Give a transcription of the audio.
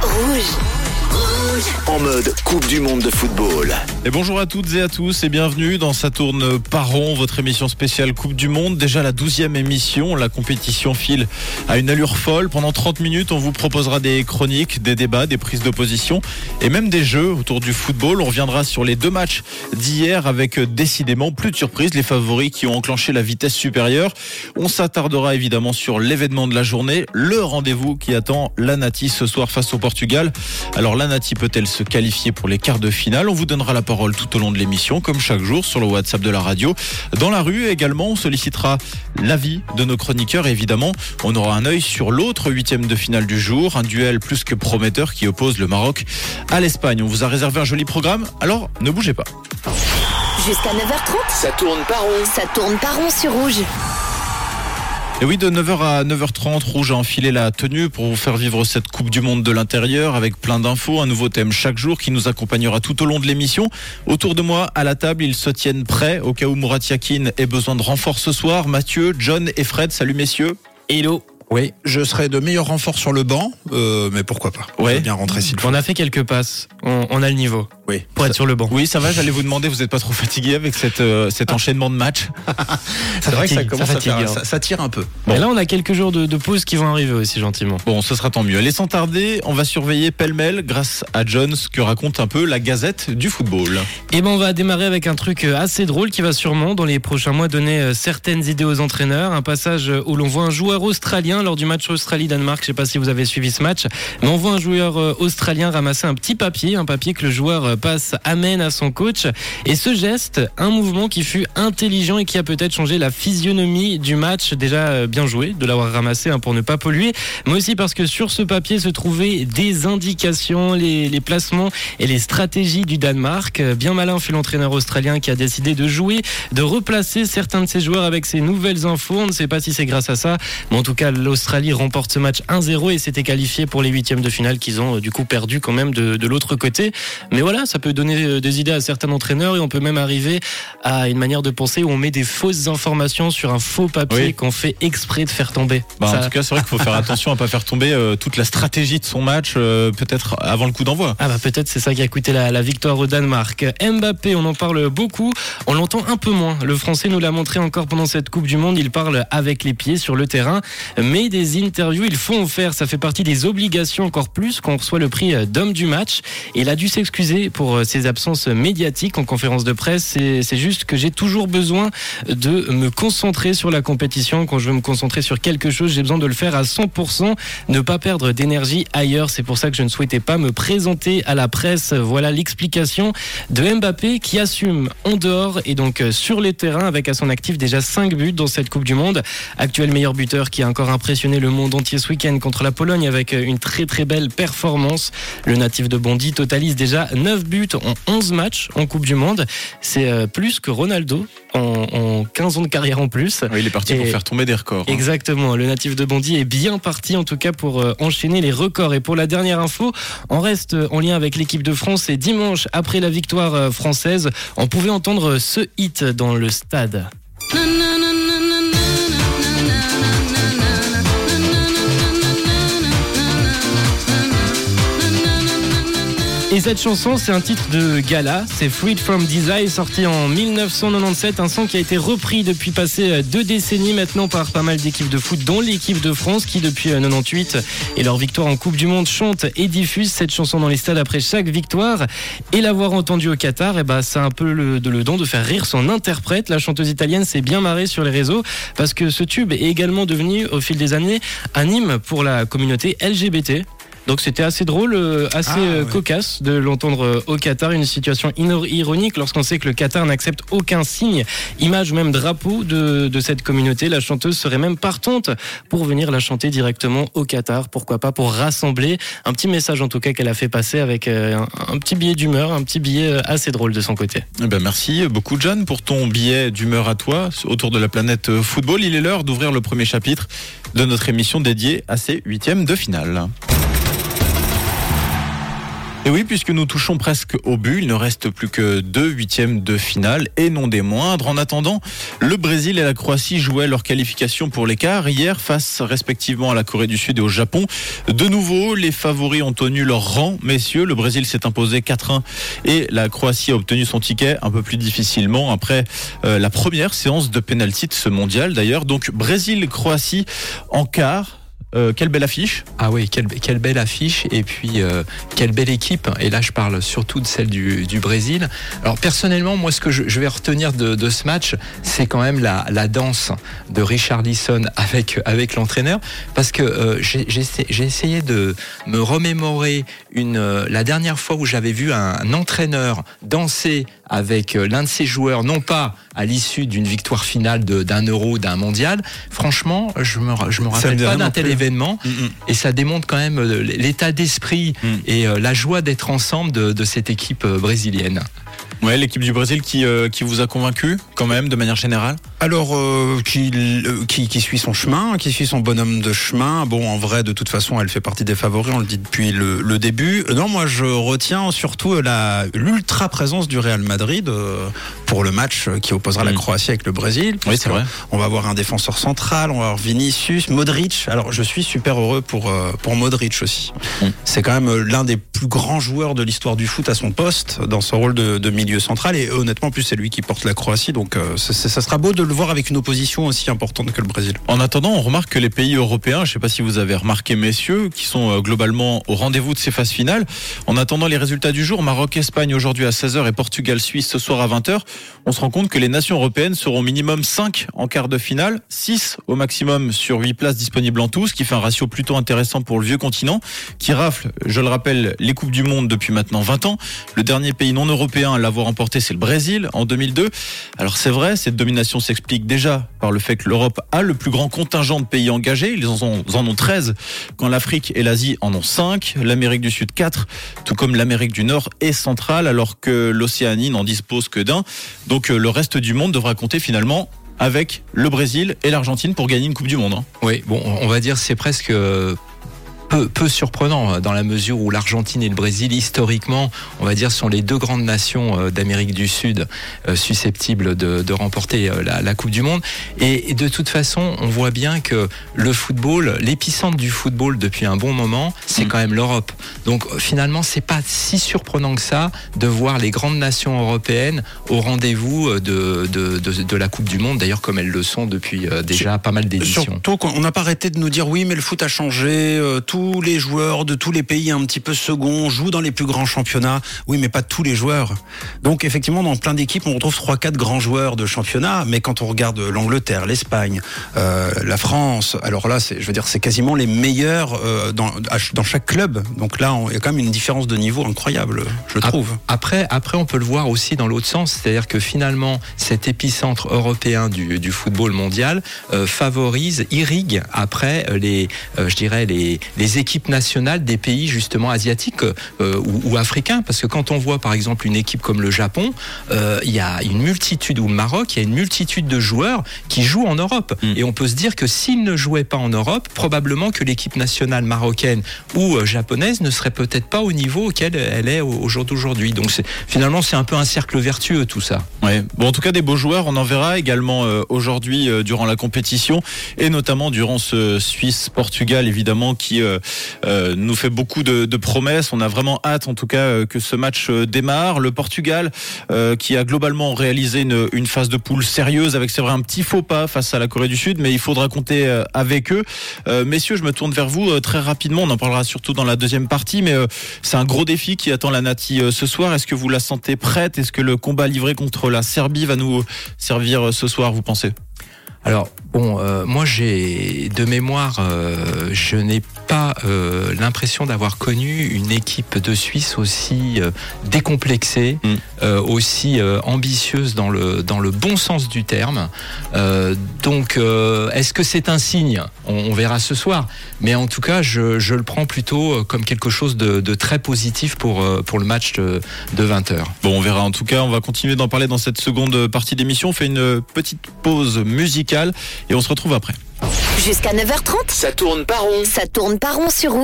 Rouge. En mode Coupe du Monde de football. Et bonjour à toutes et à tous et bienvenue dans Ça tourne par votre émission spéciale Coupe du Monde. Déjà la douzième émission, la compétition file à une allure folle. Pendant 30 minutes, on vous proposera des chroniques, des débats, des prises d'opposition et même des jeux autour du football. On reviendra sur les deux matchs d'hier avec euh, décidément plus de surprises, les favoris qui ont enclenché la vitesse supérieure. On s'attardera évidemment sur l'événement de la journée, le rendez-vous qui attend la Nati ce soir face au Portugal. Alors la Nati peut-elle se qualifier pour les quarts de finale? On vous donnera la parole tout au long de l'émission, comme chaque jour sur le WhatsApp de la radio. Dans la rue également, on sollicitera l'avis de nos chroniqueurs. Et évidemment, on aura un œil sur l'autre huitième de finale du jour, un duel plus que prometteur qui oppose le Maroc à l'Espagne. On vous a réservé un joli programme, alors ne bougez pas. Jusqu'à 9h30, Ça tourne par rond. ça tourne par rond sur rouge. Et oui, de 9h à 9h30, Rouge a enfilé la tenue pour vous faire vivre cette Coupe du Monde de l'intérieur avec plein d'infos, un nouveau thème chaque jour qui nous accompagnera tout au long de l'émission. Autour de moi, à la table, ils se tiennent prêts au cas où Murat Yakin ait besoin de renfort ce soir. Mathieu, John et Fred, salut messieurs. Hello. Oui, je serai de meilleur renfort sur le banc, euh, mais pourquoi pas. Ouais. Bien rentrer s'il. On a fait quelques passes. On, on a le niveau Oui. pour être sur le banc. Oui, ça va, j'allais vous demander, vous n'êtes pas trop fatigué avec cette, euh, cet enchaînement de matchs C'est vrai que ça commence ça à faire, hein. ça, ça tire un peu. Et là, on a quelques jours de, de pause qui vont arriver aussi gentiment. Bon, ce sera tant mieux. Allez, sans tarder, on va surveiller pêle-mêle, grâce à John, ce que raconte un peu la Gazette du football. Et ben, on va démarrer avec un truc euh, assez drôle qui va sûrement, dans les prochains mois, donner euh, certaines idées aux entraîneurs. Un passage où l'on voit un joueur australien lors du match Australie-Danemark. Je sais pas si vous avez suivi ce match, mais on voit un joueur australien ramasser un petit papier, un papier que le joueur passe, amène à son coach. Et ce geste, un mouvement qui fut intelligent et qui a peut-être changé la physionomie du match. Déjà euh, bien joué de l'avoir ramassé hein, pour ne pas polluer, mais aussi parce que sur ce papier se trouvaient des indications, les, placements et les stratégies du Danemark. Euh, Bien malin fut l'entraîneur australien qui a décidé de jouer, de replacer certains de ses joueurs avec ces nouvelles infos. On ne sait pas si c'est grâce à ça, mais en tout cas l'Australie remporte ce match 1-0 et s'était qualifié pour les huitièmes de finale qu'ils ont euh, du coup perdu quand même de l'autre côté. Mais voilà, ça peut donner euh, des idées à certains entraîneurs et on peut même arriver à une manière de penser où on met des fausses informations sur un faux papier Oui. qu'on fait exprès de faire tomber. Bah, Ça- En tout cas, c'est vrai qu'il faut faire attention à pas faire tomber euh, toute la stratégie de son match, euh, peut-être avant le coup d'envoi. Ah bah peut-être c'est ça qui a coûté la, la victoire au Danemark. Mbappé, on en parle beaucoup, on l'entend un peu moins. Le Français nous l'a montré encore pendant cette Coupe du Monde, il parle avec les pieds sur le terrain, mais des interviews, il faut en faire, ça fait partie des obligations encore plus qu'on reçoit le prix d'homme du match. Et il a dû s'excuser pour ses absences médiatiques en conférence de presse. C'est c'est juste que j'ai toujours besoin de me concentrer sur la compétition. Quand je veux me concentrer sur quelque chose, j'ai besoin de le faire à 100%, ne pas perdre d'énergie ailleurs. C'est pour ça que je ne souhaitais pas me présenter à la presse. Voilà l'explication de Mbappé qui assume en dehors et donc euh, sur les terrains avec à son actif déjà 5 buts dans cette Coupe du Monde. Actuel meilleur buteur qui a encore impressionné le monde entier ce week-end contre la Pologne avec euh, une très très belle performance. Le natif de Bondy totalise déjà 9 buts en 11 matchs en Coupe du Monde. C'est euh, plus que Ronaldo en, en 15 ans de carrière en plus. Oui, il est parti pour faire tomber des records. hein. Exactement, le natif de Bondy est bien parti en tout cas pour euh, enchaîner les records. Et pour la dernière info, on reste euh, en lien avec l'équipe de France et dimanche, après la victoire française, on pouvait entendre ce hit dans le stade. Et cette chanson, c'est un titre de gala, c'est Freed from Desire, sorti en 1997, un son qui a été repris depuis passé euh, deux décennies maintenant par pas mal d'équipes de foot, dont l'équipe de France qui depuis euh, 98 et leur victoire en Coupe du Monde chante et diffuse cette chanson dans les stades après chaque victoire. Et l'avoir entendue au Qatar, et ça a un peu le, de- le don de faire rire son interprète. La chanteuse italienne s'est bien marrée sur les réseaux parce que ce tube est également devenu au fil des années un hymne pour la communauté LGBT. Donc c'était assez drôle, euh, assez Ah, euh, ouais. cocasse de l'entendre euh, au Qatar, une situation ironique lorsqu'on sait que le Qatar n'accepte aucun signe, image ou même drapeau de, de cette communauté. La chanteuse serait même partante pour venir la chanter directement au Qatar, pourquoi pas pour rassembler un petit message en tout cas qu'elle a fait passer avec un, un petit billet d'humeur, un petit billet assez drôle de son côté. Eh ben merci beaucoup John pour ton billet d'humeur à toi autour de la planète football. Il est l'heure d'ouvrir le premier chapitre de notre émission dédiée à ces huitièmes de finale. Et oui, puisque nous touchons presque au but, il ne reste plus que deux huitièmes de finale et non des moindres. En attendant, le Brésil et la Croatie jouaient leur qualification pour l'écart hier face respectivement à la Corée du Sud et au Japon. De nouveau, les favoris ont tenu leur rang, messieurs. Le Brésil s'est imposé 4-1 et la Croatie a obtenu son ticket un peu plus difficilement après euh, la première séance de pénalty de ce mondial d'ailleurs. Donc Brésil-Croatie en quart. Euh, quelle belle affiche. Ah oui, quelle, belle affiche et puis euh, quelle belle équipe. Et là, je parle surtout de celle du, du Brésil. Alors personnellement, moi, ce que je, je vais retenir de, de ce match, c'est quand même la, la danse de Richard Lisson avec, avec l'entraîneur, parce que euh, j'ai essayé- de me remémorer une, euh, la dernière fois où j'avais vu un, un entraîneur danser avec euh, l'un de ses joueurs, non pas à l'issue d'une victoire finale d'un euro, d'un mondial. Franchement, je me, je me rappelle pas d'un tel plus. événement. Et ça démontre quand même euh, l'état d'esprit Mm. et euh, la joie d'être ensemble de, de cette équipe euh, brésilienne. Ouais, l'équipe du Brésil qui, euh, qui vous a convaincu quand même de manière générale. Alors, euh, qui, euh, qui, qui suit son chemin, qui suit son bonhomme de chemin. Bon, en vrai, de toute façon, elle fait partie des favoris, on le dit depuis le, le début. Non, moi, je retiens surtout la l'ultra présence du Real Madrid pour le match qui opposera la Mm. Croatie avec le Brésil. Oui, c'est vrai. On va avoir un défenseur central, on va avoir Vinicius, Modric. Alors, je suis super heureux pour, pour Modric aussi. Mm. C'est quand même l'un des plus grands joueurs de l'histoire du foot à son poste, dans son rôle de, de milieu central. Et honnêtement, en plus, c'est lui qui porte la Croatie. Donc, euh, ça sera beau de le voir avec une opposition aussi importante que le Brésil. En attendant, on remarque que les pays européens, je ne sais pas si vous avez remarqué, messieurs, qui sont euh, globalement au rendez-vous de ces phases finales. En attendant les résultats du jour, Maroc-Espagne aujourd'hui à 16h et Portugal-Suisse ce soir à 20h, on se rend compte que les nations européennes seront minimum 5 en quart de finale, 6 au maximum sur 8 places disponibles en tout, ce qui fait un ratio plutôt intéressant pour le vieux continent, qui rafle, je le rappelle, les Coupes du Monde depuis maintenant 20 ans. Le dernier pays non européen à l'avoir emporté, c'est le Brésil en 2002. Alors c'est vrai, cette domination s'explique déjà par le fait que l'Europe a le plus grand contingent de pays engagés. Ils en ont, en ont 13, quand l'Afrique et l'Asie en ont 5, l'Amérique du Sud 4, tout comme l'Amérique du Nord et centrale, alors que l'Océanie n'en dispose que d'un. Donc euh, le reste du monde devra compter finalement avec le Brésil et l'Argentine pour gagner une Coupe du Monde. hein. Oui, bon, on va dire c'est presque euh, peu, peu surprenant euh, dans la mesure où l'Argentine et le Brésil, historiquement, on va dire, sont les deux grandes nations euh, d'Amérique du Sud euh, susceptibles de, de remporter la, la Coupe du Monde. Et, et de toute façon, on voit bien que le football, l'épicentre du football depuis un bon moment, c'est Mm. quand même l'Europe. Donc finalement, c'est pas si surprenant que ça de voir les grandes nations européennes au rendez-vous de, de, de, de la Coupe du Monde, d'ailleurs comme elles le sont depuis déjà pas mal d'éditions. Surtout qu'on n'a pas arrêté de nous dire oui, mais le foot a changé. euh, tous les joueurs de tous les pays un petit peu second jouent dans les plus grands championnats. Oui, mais pas tous les joueurs. Donc effectivement, dans plein d'équipes, on retrouve trois, quatre grands joueurs de championnat. Mais quand on regarde l'Angleterre, l'Espagne, euh, la France, alors là, c'est, je veux dire, c'est quasiment les meilleurs euh, dans, chaque club. Donc là, il y a quand même une différence de niveau incroyable, je trouve. Après, après, on peut le voir aussi dans l'autre sens, c'est-à-dire que finalement, cet épicentre européen du, du football mondial euh, favorise, irrigue après les, je dirais les, les équipes nationales des pays justement asiatiques euh, ou, ou africains, parce que quand on voit par exemple une équipe comme le Japon, euh, il y a une multitude ou le Maroc, il y a une multitude de joueurs qui jouent en Europe, Mm. et on peut se dire que s'ils ne jouaient pas en Europe, probablement que l'équipe nationale marocaine ou euh, japonaise ne serait peut-être pas au niveau auquel elle est au, jour d'aujourd'hui. Donc finalement, c'est un peu un cercle vertueux tout ça. Ouais. Bon, en tout cas, des beaux joueurs, on en verra également euh, aujourd'hui euh, durant la compétition et notamment durant ce Suisse-Portugal, évidemment, qui euh, euh, nous fait beaucoup de, promesses. On a vraiment hâte, en tout cas, euh, que ce match démarre. Le Portugal, qui a globalement réalisé une, phase de poule sérieuse, avec c'est vrai un petit faux pas face à la Corée du Sud, mais il faudra compter avec eux. Messieurs, je me tourne vers vous très rapidement. On en parlera surtout dans la deuxième partie, mais c'est un gros défi qui attend la Nati ce soir. Est-ce que vous la sentez prête? Est-ce que le combat livré contre la Serbie va nous servir ce soir, vous pensez? Alors, bon, euh, moi j'ai de mémoire, euh, je n'ai pas euh, l'impression d'avoir connu une équipe de Suisse aussi euh, décomplexée, Mm. euh, aussi euh, ambitieuse dans le, dans le bon sens du terme. Euh, donc, euh, est-ce que c'est un signe? On, on verra ce soir. Mais en tout cas, je, je le prends plutôt comme quelque chose de, de très positif pour, pour le match de, de 20h. Bon, on verra. En tout cas, on va continuer d'en parler dans cette seconde partie d'émission. On fait une petite pause musicale et on se retrouve après. Jusqu'à 9h30, Ça tourne pas rond. ça tourne pas rond sur.